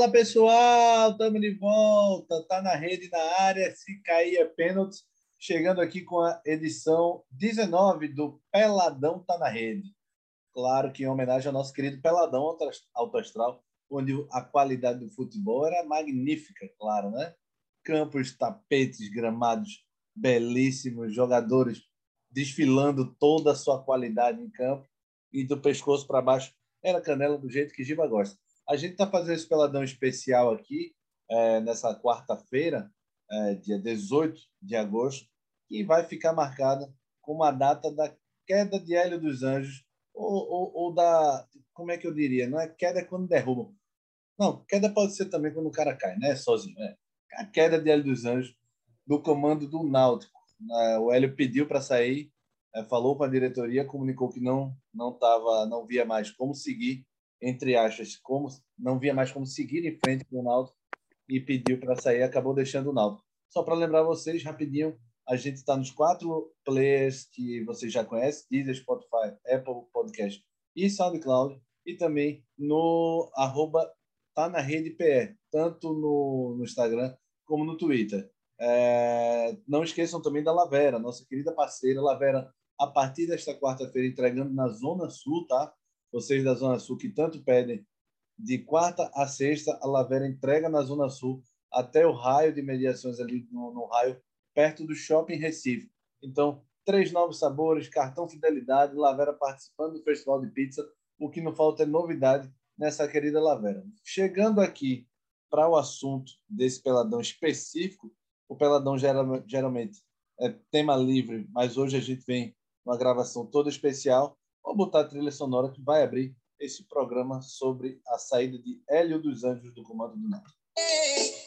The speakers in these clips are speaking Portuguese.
Fala pessoal, estamos de volta. Tá na rede, na área. Se cair é pênalti. Chegando aqui com a edição 19 do Peladão Tá na Rede. Claro que em homenagem ao nosso querido Peladão Alto Astral, onde a qualidade do futebol era magnífica, claro, né? Campos, tapetes, gramados belíssimos, jogadores desfilando toda a sua qualidade em campo e do pescoço para baixo era canela do jeito que Giba gosta. A gente está fazendo esse peladão especial aqui é, nessa quarta-feira, é, dia 18 de agosto, que vai ficar marcada como a data da queda de Hélio dos Anjos ou, ou, ou, da como é que eu diria? Não é queda quando derruba. Não, queda pode ser também quando o cara cai, né? Sozinho. É. A queda de Hélio dos Anjos do comando do Náutico. É, o Hélio pediu para sair é, falou com a diretoria, comunicou que não não tava, não via mais como seguir entre aspas, como não via mais como seguir em frente com o e pediu para sair, acabou deixando o Náutico. Só para lembrar vocês rapidinho, a gente está nos quatro players que vocês já conhecem, Deezer, Spotify, Apple Podcast e SoundCloud, e também no arroba tá na rede PR, tanto no, no Instagram como no Twitter. É, não esqueçam também da Lavera, nossa querida parceira Lavera a partir desta quarta-feira, entregando na Zona Sul, tá? Vocês da Zona Sul que tanto pedem, de quarta a sexta, a Lavera entrega na Zona Sul até o raio de mediações ali no, no raio, perto do Shopping Recife. Então, três novos sabores, cartão fidelidade, Lavera participando do Festival de Pizza. O que não falta é novidade nessa querida Lavera. Chegando aqui para o assunto desse peladão específico, o peladão geralmente é tema livre, mas hoje a gente vem uma gravação toda especial. Vou botar a trilha sonora que vai abrir esse programa sobre a saída de Hélio dos Anjos do Comando do Norte.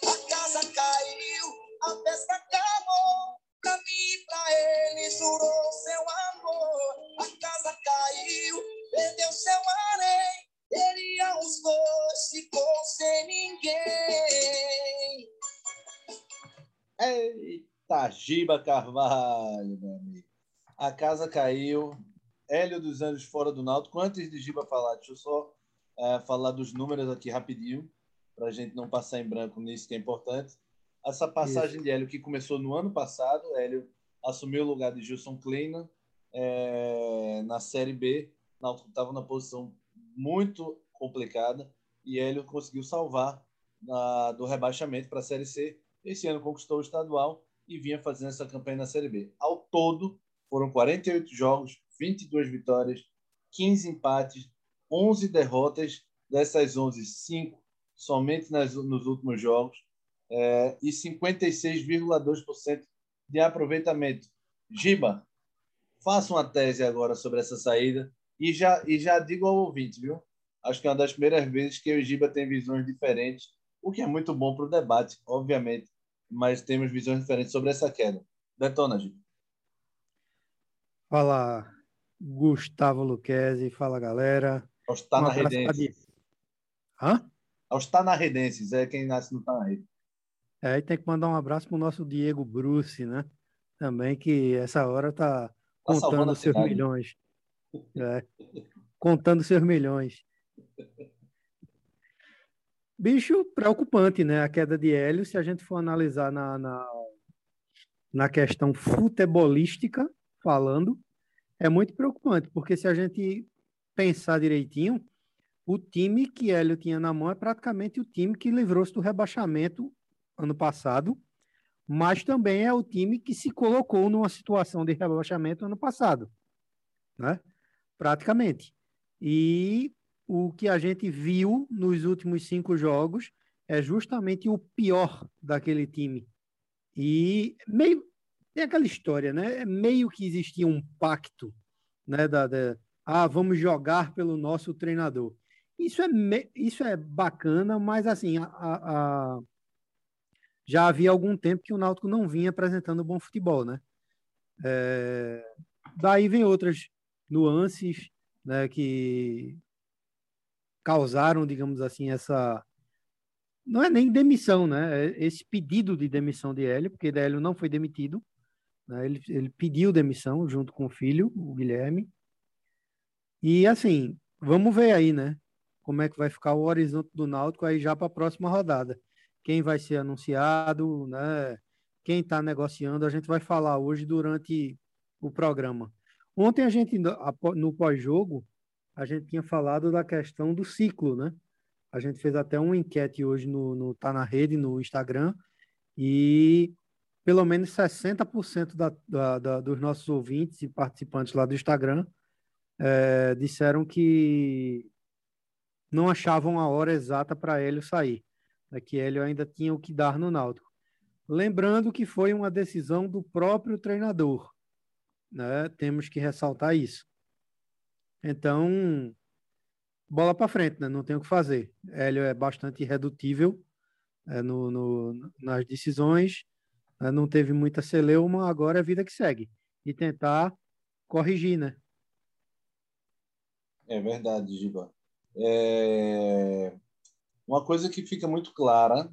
A casa caiu, a pesca acabou, pra mim pra ele jurou seu amor. A casa caiu, perdeu seu areia, teriam os dois, ficou sem ninguém. Eita, Giba Carvalho, meu amigo a casa caiu, Hélio dos Anjos fora do Náutico. Antes de Giba falar, deixa eu só é, falar dos números aqui rapidinho, para a gente não passar em branco nisso que é importante. Essa passagem Isso. de Hélio que começou no ano passado, Hélio assumiu o lugar de Gilson Kleina é, na Série B. O Náutico estava na posição muito complicada e Hélio conseguiu salvar na, do rebaixamento para a Série C. Esse ano conquistou o estadual e vinha fazendo essa campanha na Série B. Ao todo, foram 48 jogos, 22 vitórias, 15 empates, 11 derrotas. Dessas 11, 5 somente nas, nos últimos jogos é, e 56,2% de aproveitamento. Giba, faça uma tese agora sobre essa saída e já, e já digo ao ouvinte, viu? Acho que é uma das primeiras vezes que eu e Giba tem visões diferentes, o que é muito bom para o debate, obviamente, mas temos visões diferentes sobre essa queda. Detona, Giba. Fala Gustavo Luquezzi, fala galera. Aos Tanarredenses. Hã? Aos Tanarredenses, é quem nasce no Tanarrede. É, e tem que mandar um abraço pro nosso Diego Bruce, né? Também, que essa hora tá, tá contando seus cidade. milhões. É, contando seus milhões. Bicho preocupante, né? A queda de Hélio, se a gente for analisar na, na, na questão futebolística, falando, é muito preocupante, porque se a gente pensar direitinho, o time que Hélio tinha na mão é praticamente o time que livrou-se do rebaixamento ano passado, mas também é o time que se colocou numa situação de rebaixamento ano passado, né? Praticamente. E o que a gente viu nos últimos cinco jogos é justamente o pior daquele time. E meio, tem aquela história, né? É meio que existia um pacto, né? Da, da, ah, vamos jogar pelo nosso treinador. Isso é, me, isso é bacana, mas assim, a, a, já havia algum tempo que o Náutico não vinha apresentando bom futebol, né? É, daí vem outras nuances, né? Que causaram, digamos assim, essa não é nem demissão, né? É esse pedido de demissão de Hélio, porque Hélio não foi demitido, né? Ele, ele pediu demissão junto com o filho, o Guilherme. E assim, vamos ver aí, né? como é que vai ficar o horizonte do Náutico aí já para a próxima rodada. Quem vai ser anunciado, né? Quem está negociando, a gente vai falar hoje durante o programa. Ontem a gente, no pós-jogo, a gente tinha falado da questão do ciclo, né? A gente fez até uma enquete hoje no, no Tá na Rede, no Instagram, e pelo menos 60% da, da, da, dos nossos ouvintes e participantes lá do Instagram é, disseram que não achavam a hora exata para Hélio sair, né, que Hélio ainda tinha o que dar no Náutico. Lembrando que foi uma decisão do próprio treinador, né? temos que ressaltar isso. Então, bola para frente, né? não tem o que fazer. Hélio é bastante irredutível é, no, no, nas decisões? Não teve muita celeuma, agora é a vida que segue. E tentar corrigir, né? É verdade, Giba. É... Uma coisa que fica muito clara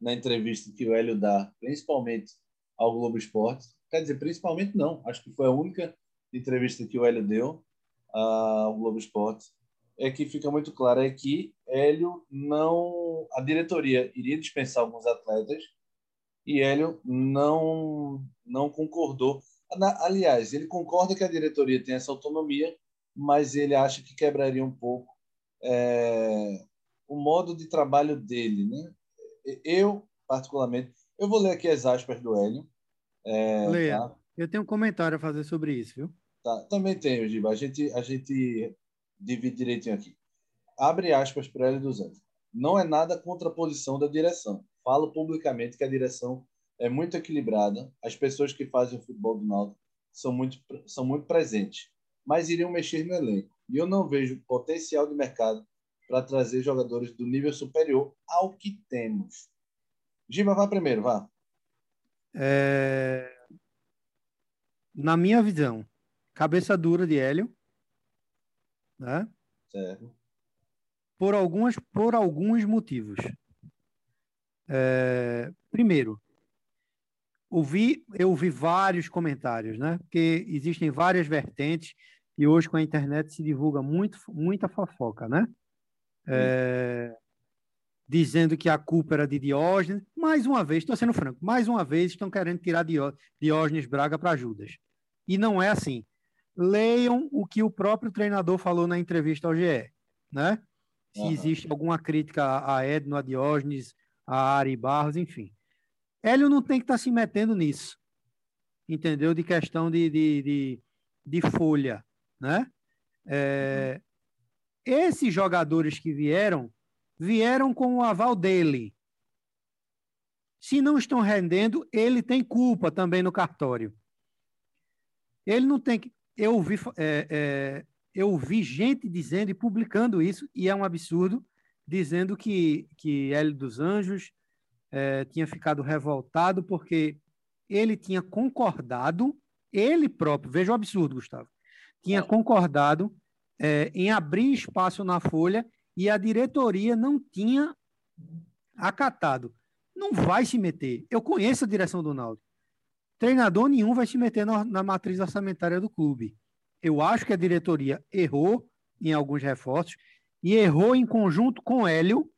na entrevista que o Hélio dá, principalmente ao Globo Esporte, quer dizer, principalmente não, acho que foi a única entrevista que o Hélio deu ao Globo Esporte, é que fica muito claro é que Hélio não, a diretoria iria dispensar alguns atletas e Hélio não não concordou. Aliás, ele concorda que a diretoria tem essa autonomia, mas ele acha que quebraria um pouco é, o modo de trabalho dele, né? Eu particularmente, eu vou ler aqui as aspas do Hélio. É, Leia. Tá? Eu tenho um comentário a fazer sobre isso, viu? Tá, também tenho, Giba. A gente a gente divide direitinho aqui. Abre aspas para Hélio dos Anjos. Não é nada contra a posição da direção. Falo publicamente que a direção é muito equilibrada. As pessoas que fazem o futebol do Náutico são muito são muito presentes, mas iriam mexer no elenco. E eu não vejo potencial de mercado para trazer jogadores do nível superior ao que temos. Giba, vá primeiro, vá. É... Na minha visão, cabeça dura de Hélio, né? Certo. Por algumas, por alguns motivos. É... Primeiro, ouvi, eu ouvi vários comentários, né? Porque existem várias vertentes e hoje com a internet se divulga muito, muita fofoca, né? É, dizendo que a culpa era de Diógenes. Mais uma vez, estou sendo franco, mais uma vez estão querendo tirar Diógenes Braga para Judas. E não é assim. Leiam o que o próprio treinador falou na entrevista ao GE, né? Se uhum. existe alguma crítica a Edno, a Diógenes, Ari Barros, enfim. Hélio não tem que estar tá se metendo nisso, entendeu? De questão de, de, de, de folha, né? É, esses jogadores que vieram, vieram com o aval dele. Se não estão rendendo, ele tem culpa também no cartório. Ele não tem que. Eu ouvi, é, é, eu ouvi gente dizendo e publicando isso, e é um absurdo, dizendo que, que Hélio dos Anjos é, tinha ficado revoltado porque ele tinha concordado, ele próprio, veja o absurdo, Gustavo, tinha concordado é, em abrir espaço na Folha e a diretoria não tinha acatado. Não vai se meter. Eu conheço a direção do Náutico. Treinador nenhum vai se meter na, na matriz orçamentária do clube. Eu acho que a diretoria errou em alguns reforços e errou em conjunto com Hélio.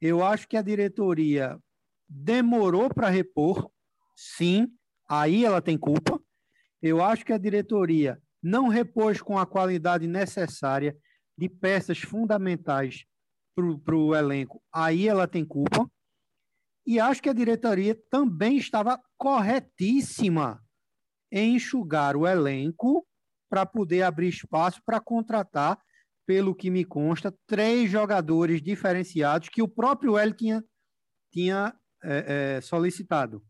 Eu acho que a diretoria demorou para repor, sim, aí ela tem culpa. Eu acho que a diretoria não repôs com a qualidade necessária de peças fundamentais para o elenco, aí ela tem culpa. E acho que a diretoria também estava corretíssima em enxugar o elenco para poder abrir espaço para contratar, pelo que me consta, três jogadores diferenciados que o próprio Hélio tinha, tinha é, é, solicitado.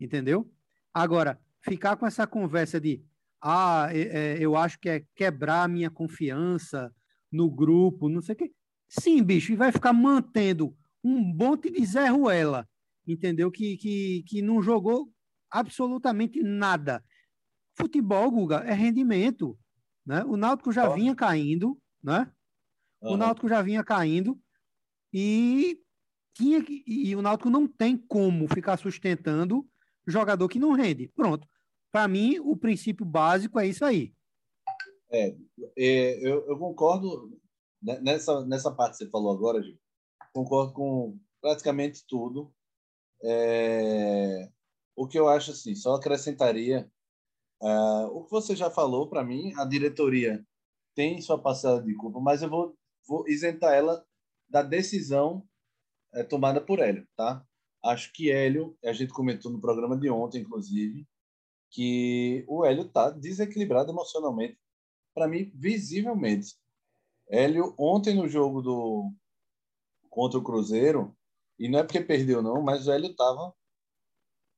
Entendeu? Agora, ficar com essa conversa de ah, é, é, eu acho que é quebrar a minha confiança no grupo, não sei o quê. Sim, bicho, e vai ficar mantendo um monte de Zé Ruela, entendeu? Que, que, que não jogou absolutamente nada. Futebol, Guga, é rendimento. Né? O Náutico já vinha caindo, né? Uhum. O Náutico já vinha caindo e tinha que, e o Náutico não tem como ficar sustentando jogador que não rende. Pronto. Para mim, o princípio básico é isso aí. É, é eu, eu, concordo nessa, nessa parte que você falou agora, Gil, concordo com praticamente tudo. É, o que eu acho assim, só acrescentaria uh, o que você já falou para mim, a diretoria tem sua parcela de culpa, mas eu vou, vou isentar ela da decisão é, tomada por Hélio, tá? Acho que Hélio, a gente comentou no programa de ontem, inclusive, que o Hélio tá desequilibrado emocionalmente, para mim, visivelmente. Hélio, ontem no jogo do contra o Cruzeiro, e não é porque perdeu, não, mas o Hélio estava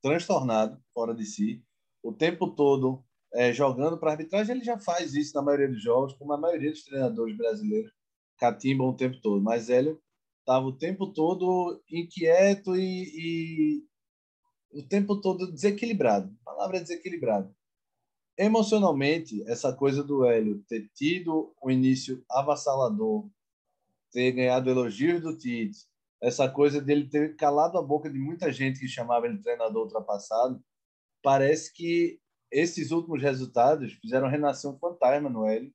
transtornado, fora de si, o tempo todo é, jogando para arbitragem. Ele já faz isso na maioria dos jogos, como a maioria dos treinadores brasileiros catimbam o tempo todo. Mas Hélio estava o tempo todo inquieto e, e, o tempo todo desequilibrado. A palavra é desequilibrado. Emocionalmente, essa coisa do Hélio ter tido um início avassalador, ter ganhado elogios do Tite, essa coisa dele ter calado a boca de muita gente que chamava ele treinador ultrapassado, parece que esses últimos resultados fizeram renascer um fantasma no Hélio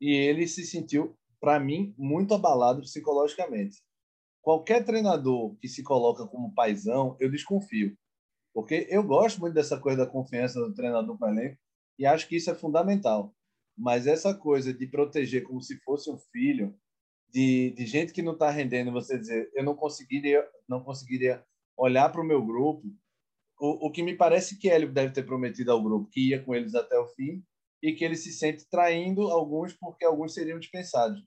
e ele se sentiu, para mim, muito abalado psicologicamente. Qualquer treinador que se coloca como paisão, eu desconfio. Porque eu gosto muito dessa coisa da confiança do treinador o elenco e acho que isso é fundamental. Mas essa coisa de proteger como se fosse um filho, de, de gente que não está rendendo, você dizer, eu não conseguiria, não conseguiria olhar para o meu grupo o, o que me parece que ele deve ter prometido ao grupo que ia com eles até o fim e que ele se sente traindo alguns porque alguns seriam dispensados.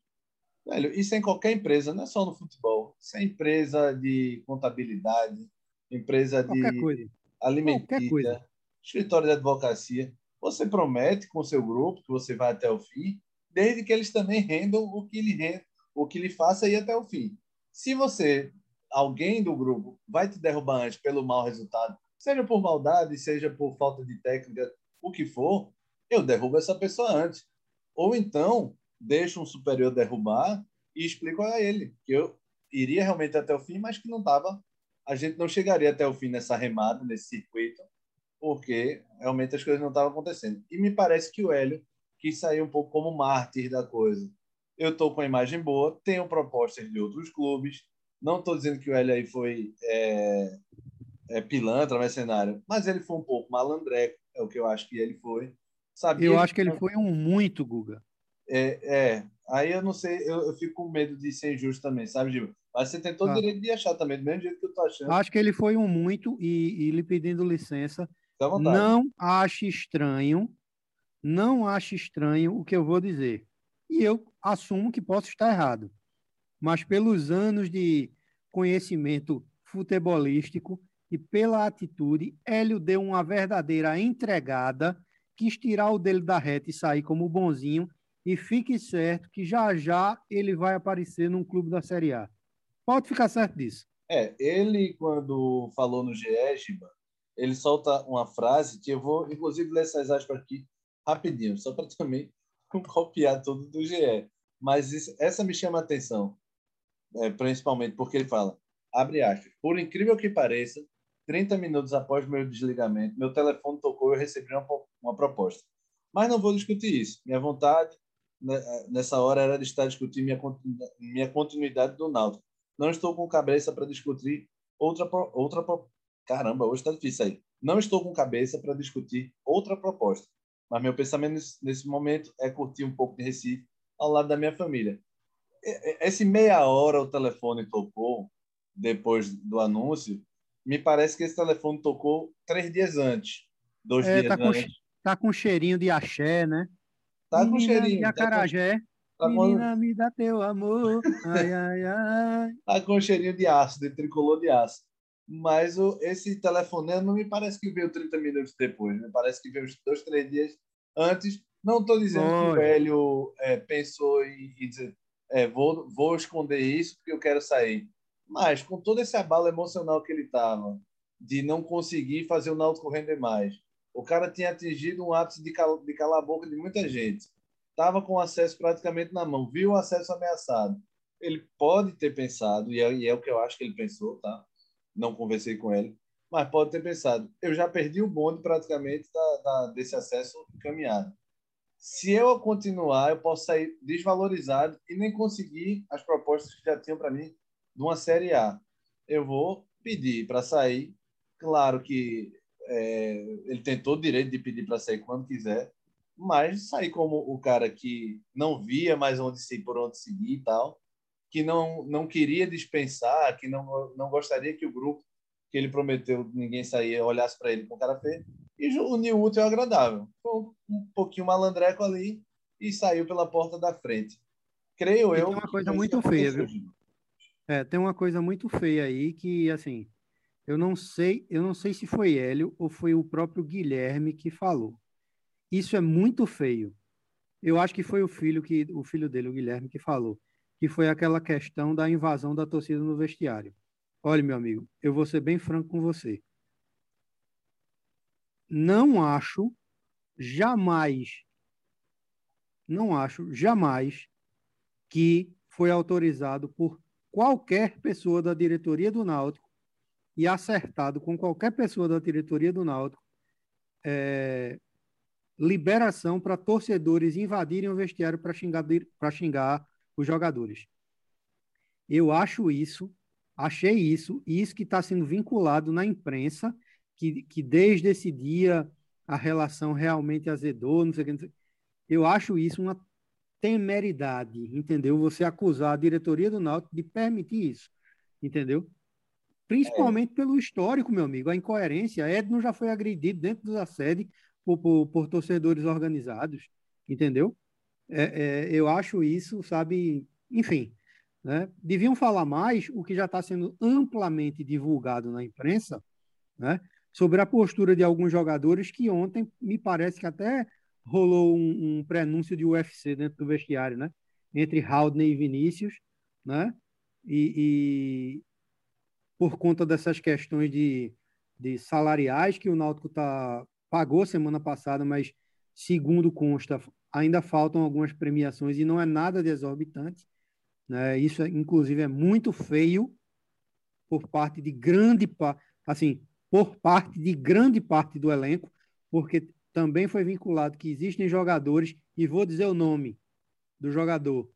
Velho, isso é em qualquer empresa, não é só no futebol. Isso é empresa de contabilidade, empresa de coisa. alimentícia, escritório de advocacia. Você promete com o seu grupo que você vai até o fim, desde que eles também rendam o que lhe renda, o que lhe faça ir até o fim. Se você, alguém do grupo, vai te derrubar antes pelo mau resultado, seja por maldade, seja por falta de técnica, o que for, eu derrubo essa pessoa antes. Ou então, deixo um superior derrubar e explico a ele que eu iria realmente até o fim, mas que não estava. A gente não chegaria até o fim nessa remada, nesse circuito, porque realmente as coisas não estavam acontecendo. E me parece que o Hélio quis sair um pouco como mártir da coisa. Eu estou com a imagem boa, tenho propostas de outros clubes. Não estou dizendo que o Hélio aí foi é, é, pilantra, mercenário, mas ele foi um pouco malandreco, é o que eu acho que ele foi. Sabia eu acho que ele foi um muito, Guga. É, é. aí eu não sei, eu, eu, fico com medo de ser injusto também, sabe, Gil? Mas você tem todo o ah. direito de achar também, do mesmo jeito que eu tô achando. Acho que ele foi um muito e, e lhe pedindo licença. Não ache estranho, não ache estranho o que eu vou dizer. E eu assumo que posso estar errado. Mas pelos anos de conhecimento futebolístico, e pela atitude, Hélio deu uma verdadeira entregada, quis tirar o dele da reta e sair como bonzinho, e fique certo que já já ele vai aparecer num clube da Série A. Pode ficar certo disso. É, ele, quando falou no GE, Giba, ele solta uma frase que eu vou, inclusive, ler essas aspas aqui rapidinho, só para também copiar tudo do GE. Mas isso, essa me chama a atenção, é, principalmente porque ele fala, abre aspas, por incrível que pareça, 30 minutos após meu desligamento, meu telefone tocou e eu recebi uma, uma proposta. Mas não vou discutir isso. Minha vontade né, nessa hora era de estar discutindo minha, minha continuidade do Náutico. Não estou com cabeça para discutir outra outra caramba, hoje está difícil aí. Não estou com cabeça para discutir outra proposta. Mas meu pensamento nesse, momento é curtir um pouco de Recife ao lado da minha família. Esse meia hora o telefone tocou depois do anúncio me parece que esse telefone tocou três dias antes. Dois é, dias tá antes. Com, tá com cheirinho de axé, né? Tá Menina com cheirinho. De acarajé. Tá com... Menina, me dá teu amor. Ai, ai, ai. Tá com cheirinho de aço, de tricolor de aço. Mas o, esse telefonema não me parece que veio 30 minutos depois. Me parece que veio dois, três dias antes. Não estou dizendo Oi. que o Hélio é, pensou em, em dizer é, vou, vou esconder isso porque eu quero sair. Mas com todo esse abalo emocional que ele estava, de não conseguir fazer o Náutico render mais, o cara tinha atingido um ápice de, cal de calar a boca de muita gente. Estava com o acesso praticamente na mão, viu o acesso ameaçado. Ele pode ter pensado, e é, e é o que eu acho que ele pensou, tá? Não conversei com ele, mas pode ter pensado. Eu já perdi o bonde praticamente da, da, desse acesso caminhado. se eu continuar, eu posso sair desvalorizado e nem conseguir as propostas que já tinham para mim de uma Série A. Eu vou pedir para sair. Claro que é, ele tem todo o direito de pedir para sair quando quiser, mas sair como o cara que não via mais onde se por onde seguir e tal, que não não queria dispensar, que não não gostaria que o grupo que ele prometeu ninguém sair olhasse para ele com cara feio. E o New útil é agradável. Foi um pouquinho malandreco ali e saiu pela porta da frente. Creio e eu. Tem uma coisa muito feia, viu? É, tem uma coisa muito feia aí que, assim, eu não sei, eu não sei se foi Hélio ou foi o próprio Guilherme que falou. Isso é muito feio. Eu acho que foi o filho que o filho dele, o Guilherme, que falou, que foi aquela questão da invasão da torcida no vestiário. Olha, meu amigo, eu vou ser bem franco com você. Não acho jamais não acho jamais que foi autorizado por qualquer pessoa da diretoria do Náutico e acertado com qualquer pessoa da diretoria do Náutico é, liberação para torcedores invadirem o vestiário para xingar, xingar os jogadores. Eu acho isso, achei isso, e isso que está sendo vinculado na imprensa, que, que desde esse dia a relação realmente azedou, não sei o que. Eu acho isso uma temeridade, entendeu? Você acusar a diretoria do Náutico de permitir isso, entendeu? Principalmente é. pelo histórico, meu amigo, a incoerência. Edno já foi agredido dentro da sede por, por, por torcedores organizados, entendeu? É, é, eu acho isso, sabe, enfim, né? deviam falar mais o que já está sendo amplamente divulgado na imprensa, né? sobre a postura de alguns jogadores que ontem me parece que até rolou um, um prenúncio de UFC dentro do vestiário, né? entre Haldney e Vinícius, né? E, por conta dessas questões de, de salariais que o Náutico tá, pagou semana passada, mas segundo consta, ainda faltam algumas premiações e não é nada de exorbitante. Né? Isso, inclusive, é muito feio por parte de grande assim, por parte de grande parte do elenco, porque também foi vinculado que existem jogadores, e vou dizer o nome do jogador.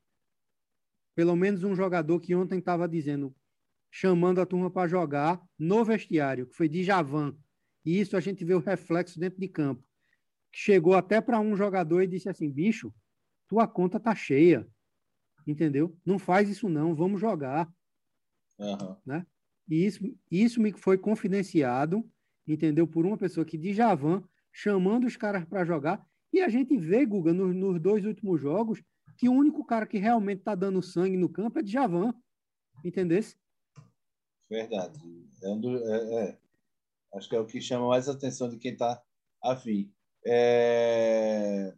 Pelo menos um jogador que ontem estava dizendo chamando a turma para jogar no vestiário, que foi de Javan. E isso a gente vê o reflexo dentro de campo. Chegou até para um jogador e disse assim: bicho, tua conta tá cheia. Entendeu? Não faz isso não, vamos jogar. Uhum. Né? E isso, isso me foi confidenciado, entendeu? Por uma pessoa que de Javan, chamando os caras para jogar. E a gente vê, Guga, nos, nos dois últimos jogos, que o único cara que realmente está dando sangue no campo é de Javan. Entendesse? Verdade. É é, é. Acho que é o que chama mais a atenção de quem está afim. É...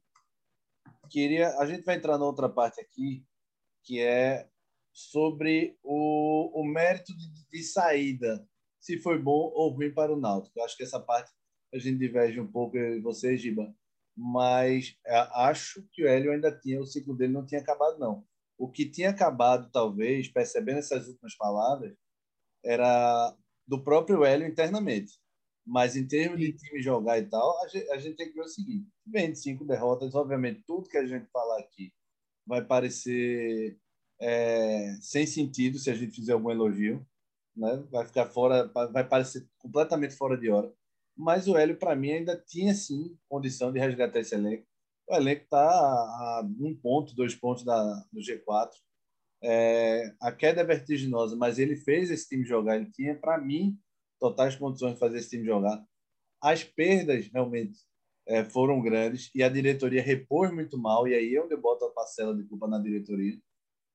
Queria, a gente vai entrar na outra parte aqui, que é sobre o, o mérito de, de saída, se foi bom ou ruim para o Náutico. acho que essa parte a gente diverge um pouco, eu e você, Giba, mas é, acho que o Hélio ainda tinha, o ciclo dele não tinha acabado, não. O que tinha acabado, talvez, percebendo essas últimas palavras, era do próprio Hélio internamente. Mas em termos de time jogar e tal, a gente, a gente tem que ver o seguinte: vem de cinco derrotas, obviamente, tudo que a gente falar aqui vai parecer é, sem sentido se a gente fizer algum elogio, né? Vai ficar fora, vai parecer completamente fora de hora. Mas o Hélio, para mim, ainda tinha sim condição de resgatar esse elenco. O elenco está a um ponto, dois pontos da, do G4. É, a queda é vertiginosa, mas ele fez esse time jogar. Ele tinha, para mim, totais condições de fazer esse time jogar. As perdas realmente é, foram grandes e a diretoria repôs muito mal. E aí é onde eu boto a parcela de culpa na diretoria.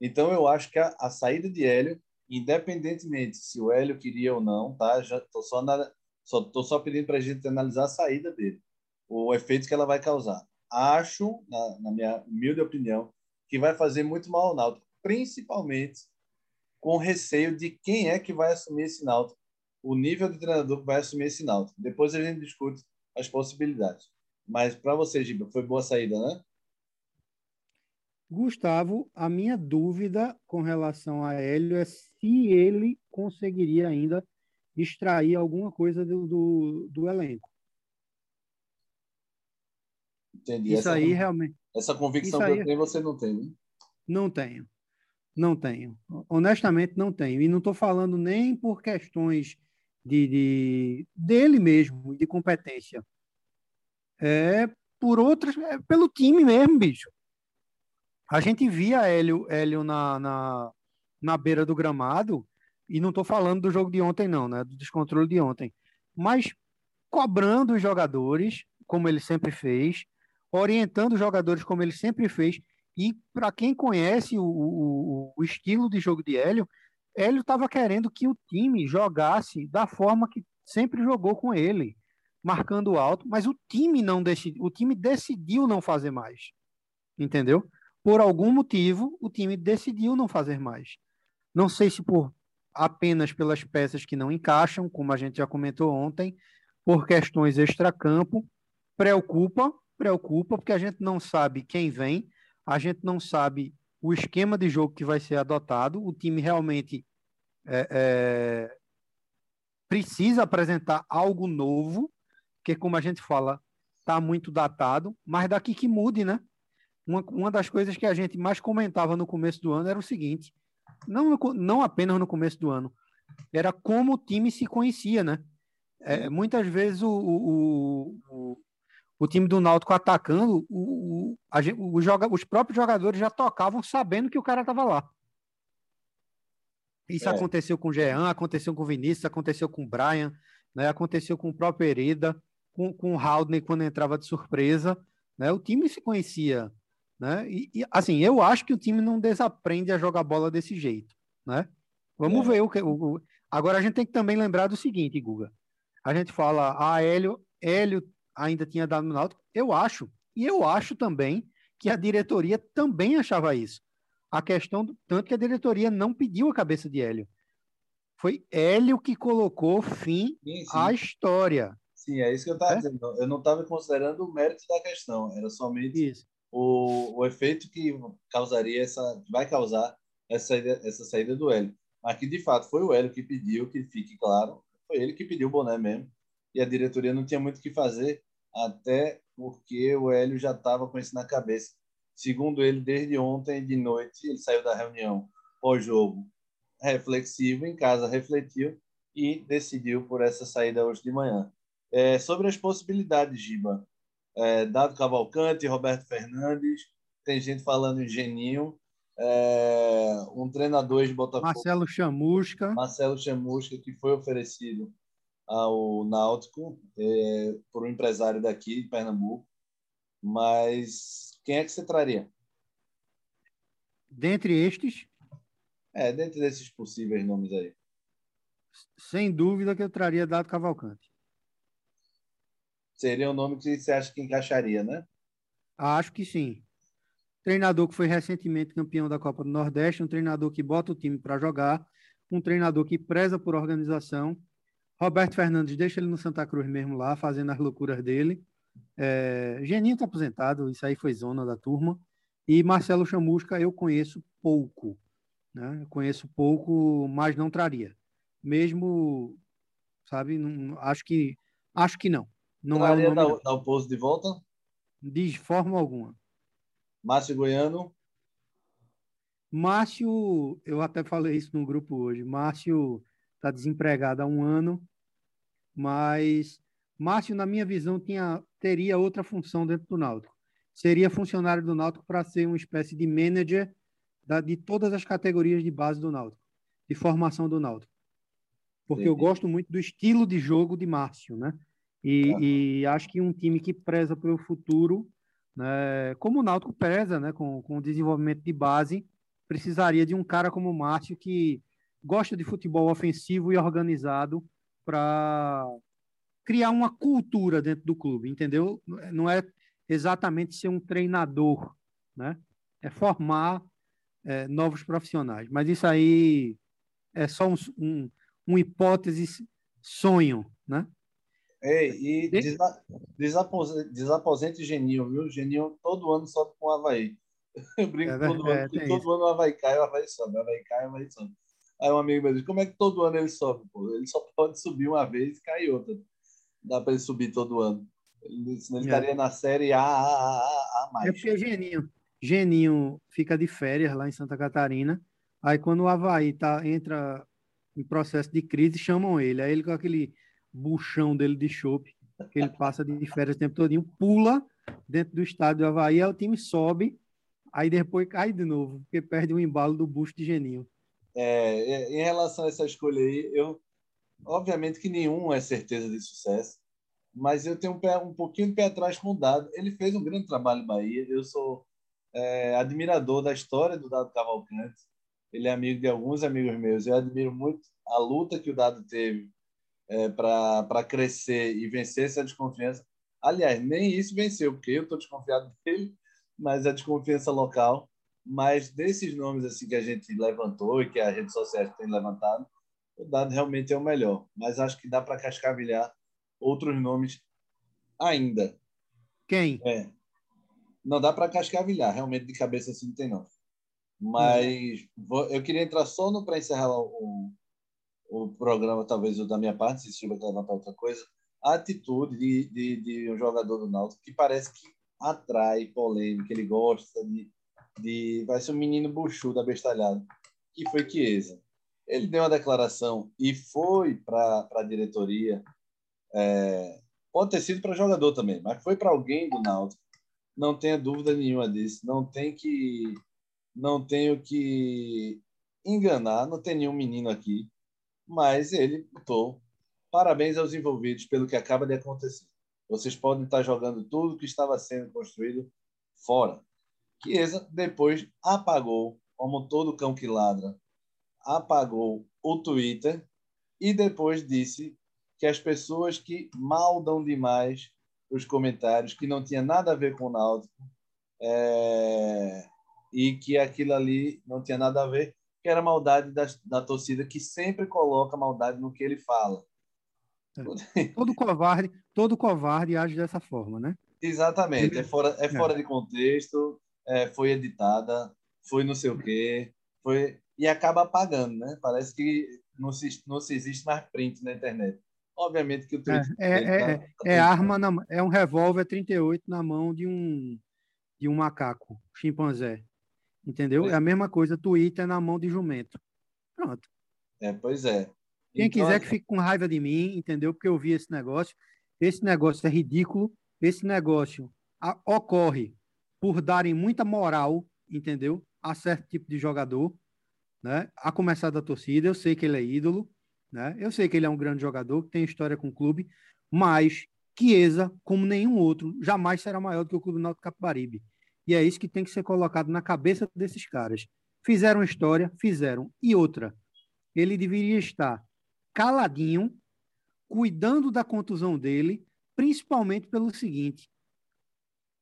Então eu acho que a, a saída de Hélio, independentemente se o Hélio queria ou não, tá? Tô só na, só tô só pedindo para a gente analisar a saída dele, o efeito que ela vai causar. Acho, na, na minha humilde opinião, que vai fazer muito mal ao Náutico principalmente com receio de quem é que vai assumir esse Náutico, o nível de treinador que vai assumir esse Náutico. Depois a gente discute as possibilidades. Mas para você, Giba, foi boa saída, né? Gustavo, a minha dúvida com relação a Hélio é se ele conseguiria ainda extrair alguma coisa do, do, do elenco. Entendi. Isso Essa aí realmente Essa convicção aí, que eu tenho, você não tem, né? Não tenho. Não tenho. Honestamente, não tenho. E não estou falando nem por questões de, de, dele mesmo, de competência. É por outras, é pelo time mesmo, bicho. A gente via Hélio, Hélio na, na, na beira do gramado, e não estou falando do jogo de ontem, não, né? Do descontrole de ontem. Mas cobrando os jogadores, como ele sempre fez, orientando os jogadores como ele sempre fez. E para quem conhece o, o, o, estilo de jogo de Hélio, Hélio estava querendo que o time jogasse da forma que sempre jogou com ele, marcando alto, mas o time não decidiu, o time decidiu não fazer mais. Entendeu? Por algum motivo, o time decidiu não fazer mais. Não sei se por apenas pelas peças que não encaixam, como a gente já comentou ontem, por questões extracampo, preocupa, preocupa, porque a gente não sabe quem vem, a gente não sabe o esquema de jogo que vai ser adotado, o time realmente é, é, precisa apresentar algo novo, que como a gente fala, está muito datado, mas daqui que mude, né? Uma, uma das coisas que a gente mais comentava no começo do ano era o seguinte, não, não apenas no começo do ano, era como o time se conhecia, né? É, muitas vezes o, o, o, o time do Náutico atacando, o, o, a, o joga, os próprios jogadores já tocavam sabendo que o cara estava lá. Isso é. aconteceu com o Jean, aconteceu com o Vinícius, aconteceu com o Brian, né? aconteceu com o próprio Hereda, com, com o Haldney quando entrava de surpresa. Né? O time se conhecia. Né? E, e, assim, eu acho que o time não desaprende a jogar bola desse jeito. Né? Vamos é. ver o que. O, agora a gente tem que também lembrar do seguinte, Guga. A gente fala, ah, Hélio, Hélio ainda tinha dado no Náutico? Eu acho. E eu acho também que a diretoria também achava isso. A questão, tanto que a diretoria não pediu a cabeça de Hélio. Foi Hélio que colocou fim sim, sim. à história. Sim, é isso que eu estava é? dizendo. Eu não estava considerando o mérito da questão, era somente isso. O, o efeito que causaria essa, vai causar essa saída, essa saída do Hélio. Mas que de fato foi o Hélio que pediu, que fique claro, foi ele que pediu o boné mesmo. E a diretoria não tinha muito o que fazer até porque o Hélio já estava com isso na cabeça. Segundo ele, desde ontem de noite, ele saiu da reunião pós-jogo reflexivo, em casa refletiu e decidiu por essa saída hoje de manhã. É, sobre as possibilidades, Giba, é, Dado Cavalcante, Roberto Fernandes, tem gente falando em Geninho, é, um treinador de Botafogo. Marcelo Chamusca. Marcelo Chamusca, que foi oferecido ao Náutico é, por um empresário daqui de Pernambuco. Mas quem é que você traria? Dentre estes? É, dentre desses possíveis nomes aí. Sem dúvida que eu traria Dado Cavalcante. Seria um nome que você acha que encaixaria, né? Acho que sim. Treinador que foi recentemente campeão da Copa do Nordeste, um treinador que bota o time para jogar, um treinador que preza por organização Roberto Fernandes, deixa ele no Santa Cruz mesmo lá, fazendo as loucuras dele. É, Geninho está aposentado, isso aí foi zona da turma. E Marcelo Chamusca eu conheço pouco. Né? Eu conheço pouco, mas não traria. Mesmo, sabe, não, acho que acho que não. Não é o nome, da, da de volta? De forma alguma. Márcio Goiano? Márcio, eu até falei isso no grupo hoje. Márcio está desempregado há um ano, mas Márcio, na minha visão, tinha, teria outra função dentro do Náutico. Seria funcionário do Náutico para ser uma espécie de manager da, de todas as categorias de base do Náutico, de formação do Náutico. Porque Sim. eu gosto muito do estilo de jogo de Márcio, né? E, uhum. e acho que um time que preza pelo futuro, né, como o Náutico preza, né, com, com o desenvolvimento de base, precisaria de um cara como o Márcio que gosta de futebol ofensivo e organizado para criar uma cultura dentro do clube, entendeu? Não é exatamente ser um treinador, né? É formar é, novos profissionais. Mas isso aí é só um, um, um hipótese sonho, né? Ei, e desa desaposente, desaposente Geninho, viu? Geninho todo ano sobe com o Havaí. Eu brinco é, todo é, ano, todo ano o Havaí cai, o Havaí sobe, o Havaí cai, o Havaí sobe. Aí um amigo meu disse, como é que todo ano ele sobe? Pô? Ele só pode subir uma vez e cair outra. Dá para ele subir todo ano. Ele, senão ele é. estaria na série A, A, A, A mais. É porque Geninho, Geninho fica de férias lá em Santa Catarina. Aí quando o Havaí tá, entra em processo de crise, chamam ele. Aí ele com aquele buchão dele de chope, que ele passa de férias o tempo todinho, pula dentro do estádio do Havaí, aí o time sobe, aí depois cai de novo, porque perde o embalo do bucho de Geninho. É, em relação a essa escolha aí, eu obviamente que nenhum é certeza de sucesso, mas eu tenho um, pé, um pouquinho de pé atrás com o Dado. Ele fez um grande trabalho em Bahia. Eu sou é, admirador da história do Dado Cavalcante. Ele é amigo de alguns amigos meus. Eu admiro muito a luta que o Dado teve é, para crescer e vencer essa desconfiança. Aliás, nem isso venceu, porque eu estou desconfiado dele, mas a desconfiança local. Mas desses nomes assim que a gente levantou e que a rede social tem levantado, o Dado realmente é o melhor. Mas acho que dá para cascavilhar outros nomes ainda. Quem? É. Não dá para cascavilhar, realmente de cabeça assim não tem não. Mas uhum. vou, eu queria entrar só no para encerrar o, o programa, talvez o da minha parte, se tiver que levantar outra coisa. A atitude de, de, de um jogador do Náutico que parece que atrai polêmica, ele gosta de, de vai ser um menino buchudo, abestalhado, que foi Chiesa. Ele deu uma declaração e foi para a diretoria é, pode ter sido para jogador também, mas foi para alguém do Náutico. Não tenha dúvida nenhuma disso. Não tem que, não tenho que enganar. Não tem nenhum menino aqui, mas ele botou. Parabéns aos envolvidos pelo que acaba de acontecer. Vocês podem estar jogando tudo que estava sendo construído fora. Chiesa depois apagou, como todo cão que ladra, apagou o Twitter e depois disse que as pessoas que maldam demais os comentários, que não tinha nada a ver com o Náutico, é, e que aquilo ali não tinha nada a ver, que era maldade da, da torcida, que sempre coloca maldade no que ele fala. É. Todo covarde, todo covarde age dessa forma, né? Exatamente, é fora, é fora é. de contexto, é, foi editada, foi não sei o quê, foi e acaba apagando, né? Parece que não se, não se existe mais print na internet. Obviamente que o Twitter. É, é, tá, é, tá é arma, na, é um revólver 38 na mão de um, de um macaco, chimpanzé. Entendeu? É a mesma coisa, Twitter na mão de jumento. Pronto. É, pois é. Quem então, quiser que fique com raiva de mim, entendeu? Porque eu vi esse negócio. Esse negócio é ridículo. Esse negócio ocorre por darem muita moral, entendeu? A certo tipo de jogador, né? A começar da torcida. Eu sei que ele é ídolo, né? Eu sei que ele é um grande jogador, que tem história com o clube, mas Chiesa, como nenhum outro, jamais será maior do que o Clube Náutico Capibaribe. E é isso que tem que ser colocado na cabeça desses caras. Fizeram história, fizeram. E outra, ele deveria estar caladinho, cuidando da contusão dele, principalmente pelo seguinte,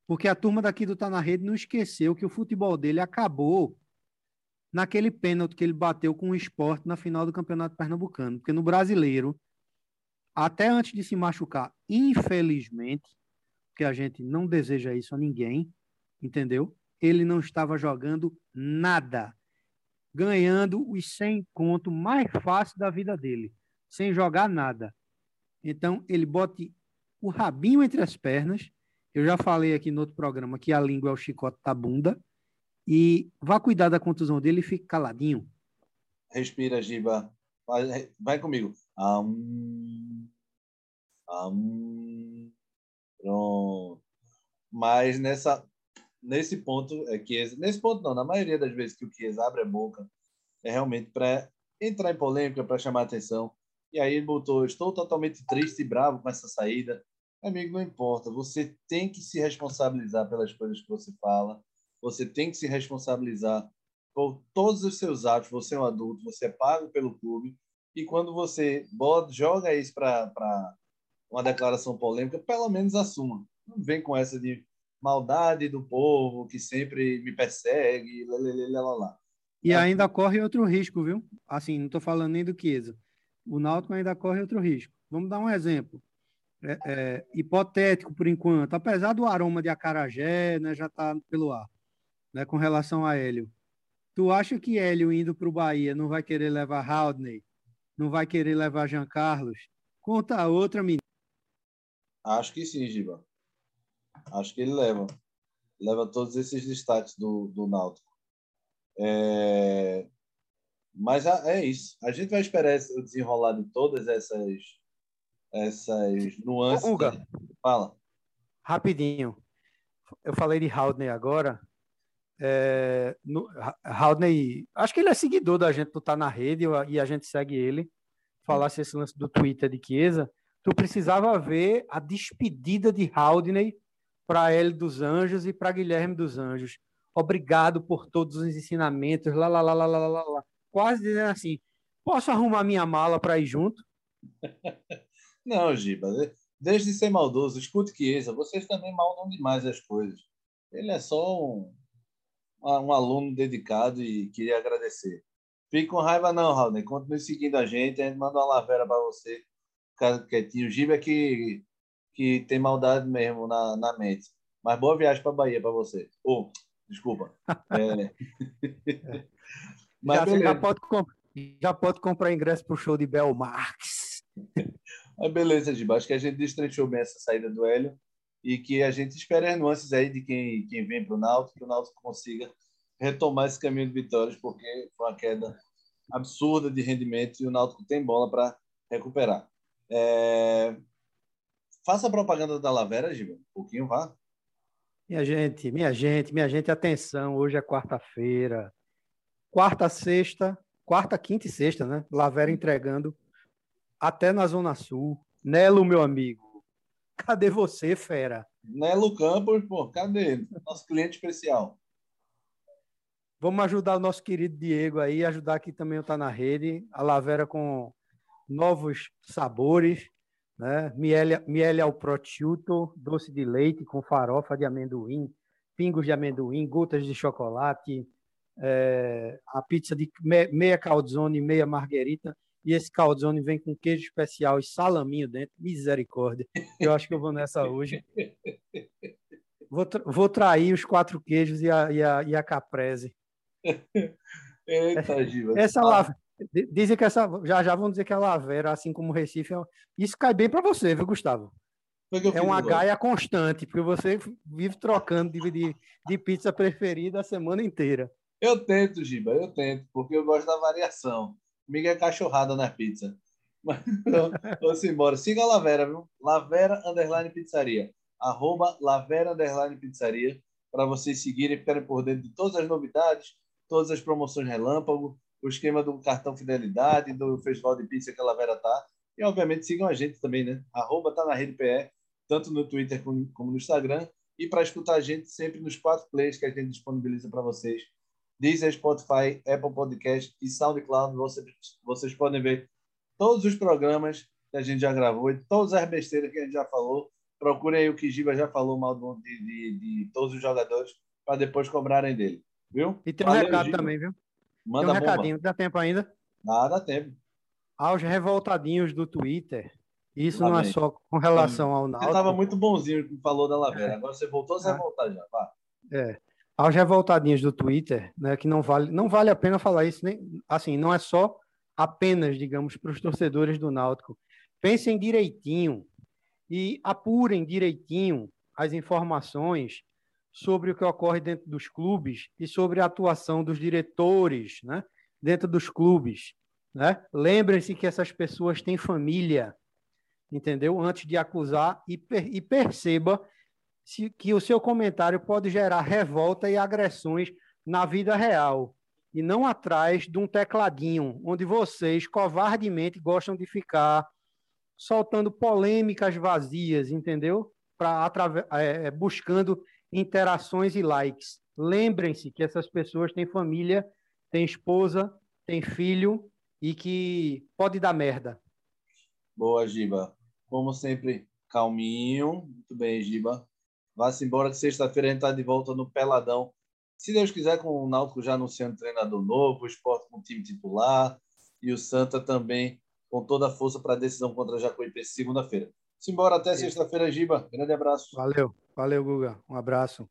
porque a turma daqui do Tá na Rede não esqueceu que o futebol dele acabou naquele pênalti que ele bateu com o esporte na final do Campeonato Pernambucano. Porque no brasileiro, até antes de se machucar, infelizmente, porque a gente não deseja isso a ninguém, entendeu? Ele não estava jogando nada, ganhando os 100 conto mais fácil da vida dele, sem jogar nada. Então, ele bote o rabinho entre as pernas. Eu já falei aqui no outro programa que a língua é o chicote da bunda e vá cuidar da contusão dele e fique caladinho. Respira, Giba. Vai, vai comigo. Um, um, pronto. Mas nessa, nesse ponto, é que nesse ponto não, na maioria das vezes que o Chiesa abre a boca, é realmente para entrar em polêmica, para chamar atenção. E aí ele botou: Estou totalmente triste e bravo com essa saída. Amigo, não importa. Você tem que se responsabilizar pelas coisas que você fala você tem que se responsabilizar por todos os seus atos. Você é um adulto, você é pago pelo clube. E quando você bota, joga isso para uma declaração polêmica, pelo menos assuma. Não vem com essa de maldade do povo que sempre me persegue, lá, E ainda corre outro risco, viu? Assim, não estou falando nem do Chiesa. O Náutico ainda corre outro risco. Vamos dar um exemplo. É, é, hipotético por enquanto, apesar do aroma de acarajé, né, já está pelo ar né, com relação a Hélio. Tu acha que Hélio indo para o Bahia não vai querer levar Haldney? Não vai querer levar Jean Carlos? Conta a outra, menina. Acho que sim, Giba. Acho que ele leva. Leva todos esses destaques do, do Náutico. É... Mas é isso. A gente vai esperar o desenrolar de todas essas, essas nuances. Uga, né? Fala. Rapidinho. Eu falei de Haldney agora. É, no, Haldney, acho que ele é seguidor da gente, tu tá na rede e a gente segue ele. Falasse esse lance do Twitter de Chiesa. Tu precisava ver a despedida de Haldney para ele dos Anjos e para Guilherme dos Anjos. Obrigado por todos os ensinamentos, lá, lá, lá, lá, lá, lá, lá. Quase dizendo assim, posso arrumar minha mala para ir junto? Não, Giba, desde ser maldoso, escute Chiesa, vocês também maldam demais as coisas. Ele é só um, um aluno dedicado e queria agradecer. Fique com raiva não, Raul. Continue seguindo a gente, a gente manda uma lavera para você, ficar quietinho. O Giba é que que tem maldade mesmo na, na mente. Mas boa viagem para Bahia para você. Oh, desculpa. É... Mas já, já, pode já pode comprar ingresso para o show de Bel Marx. Mas beleza, Giba. Acho que a gente destrinchou bem essa saída do Hélio e que a gente espera as nuances aí de quem, quem vem para o Náutico, que o Náutico consiga retomar esse caminho de vitórias, porque foi uma queda absurda de rendimento e o Náutico tem bola para recuperar. É... Faça a propaganda da Lavera, Giba. Um pouquinho, vá. Minha gente, minha gente, minha gente, atenção. Hoje é quarta-feira. Quarta, sexta, quarta, quinta e sexta, né? Lavera entregando até na Zona Sul. Nelo, meu amigo. Cadê você, fera? Nelo Campos, pô, cadê? Nosso cliente especial. Vamos ajudar o nosso querido Diego aí, ajudar aqui também o Tá na Rede, a Lavera com novos sabores né? Miele, miele ao prosciutto, doce de leite com farofa de amendoim, pingos de amendoim, gotas de chocolate, é, a pizza de meia calzone, meia marguerita, e esse calzone vem com queijo especial e salaminho dentro. Misericórdia. Eu acho que eu vou nessa hoje. Vou, tra vou trair os quatro queijos e a, e a, e a caprese. Eita, Giva. Essa, lá, Dizem que essa. Já já vão dizer que a Lavera, assim como o Recife, é isso cai bem para você, viu, Gustavo? É uma gaia constante, porque você vive trocando de, de, de, pizza preferida a semana inteira. Eu tento, Giba, eu tento, porque eu gosto da variação. Comigo é cachorrada na pizza. Mas, vamos embora. Siga a Lavera, viu? Lavera Underline Pizzaria. Arroba Lavera Underline Pizzaria. Para vocês seguirem e ficarem por dentro de todas as novidades, todas as promoções relâmpago, o esquema do cartão Fidelidade, do Festival de Pizza que a Lavera tá. E, obviamente, sigam a gente também, né? Arroba tá na rede PE, tanto no Twitter como no Instagram. E para escutar a gente sempre nos quatro plays que a gente disponibiliza para vocês. Deezer, Spotify, Apple Podcast e SoundCloud. Vocês, vocês podem ver todos os programas que a gente já gravou e todas as besteiras que a gente já falou. Procurem aí o que Giba já falou mal de, de, de todos os jogadores para depois cobrarem dele. Viu? E tem um Valeu, recado Giba. também, viu? Manda Tem um recadinho, dá tempo ainda? Nada, tempo. Aos revoltadinhos do Twitter, isso Lá não é só com relação ao Náutico. Você estava muito bonzinho que falou da Lavera, agora você voltou a se é. revoltar já, vá. É. Aos revoltadinhos do Twitter, né, que não vale, não vale a pena falar isso, nem, assim, não é só apenas, digamos, para os torcedores do Náutico. Pensem direitinho e apurem direitinho as informações sobre o que ocorre dentro dos clubes e sobre a atuação dos diretores né, dentro dos clubes. Né? Lembrem-se que essas pessoas têm família, entendeu? Antes de acusar e, per e perceba se, que o seu comentário pode gerar revolta e agressões na vida real e não atrás de um tecladinho onde vocês covardemente gostam de ficar soltando polêmicas vazias, entendeu? Para é, buscando interações e likes. Lembrem-se que essas pessoas têm família, têm esposa, têm filho e que pode dar merda. Boa, Giba. Como sempre, calminho. Muito bem, Giba. Vá-se embora que sexta-feira a gente está de volta no Peladão. Se Deus quiser, com o Náutico já anunciando treinador novo, o esporte com time titular e o Santa também com toda a força para a decisão contra a Jacuípe segunda-feira. Simbora até sexta-feira, Giba. Grande abraço. Valeu. Valeu, Guga. Um abraço.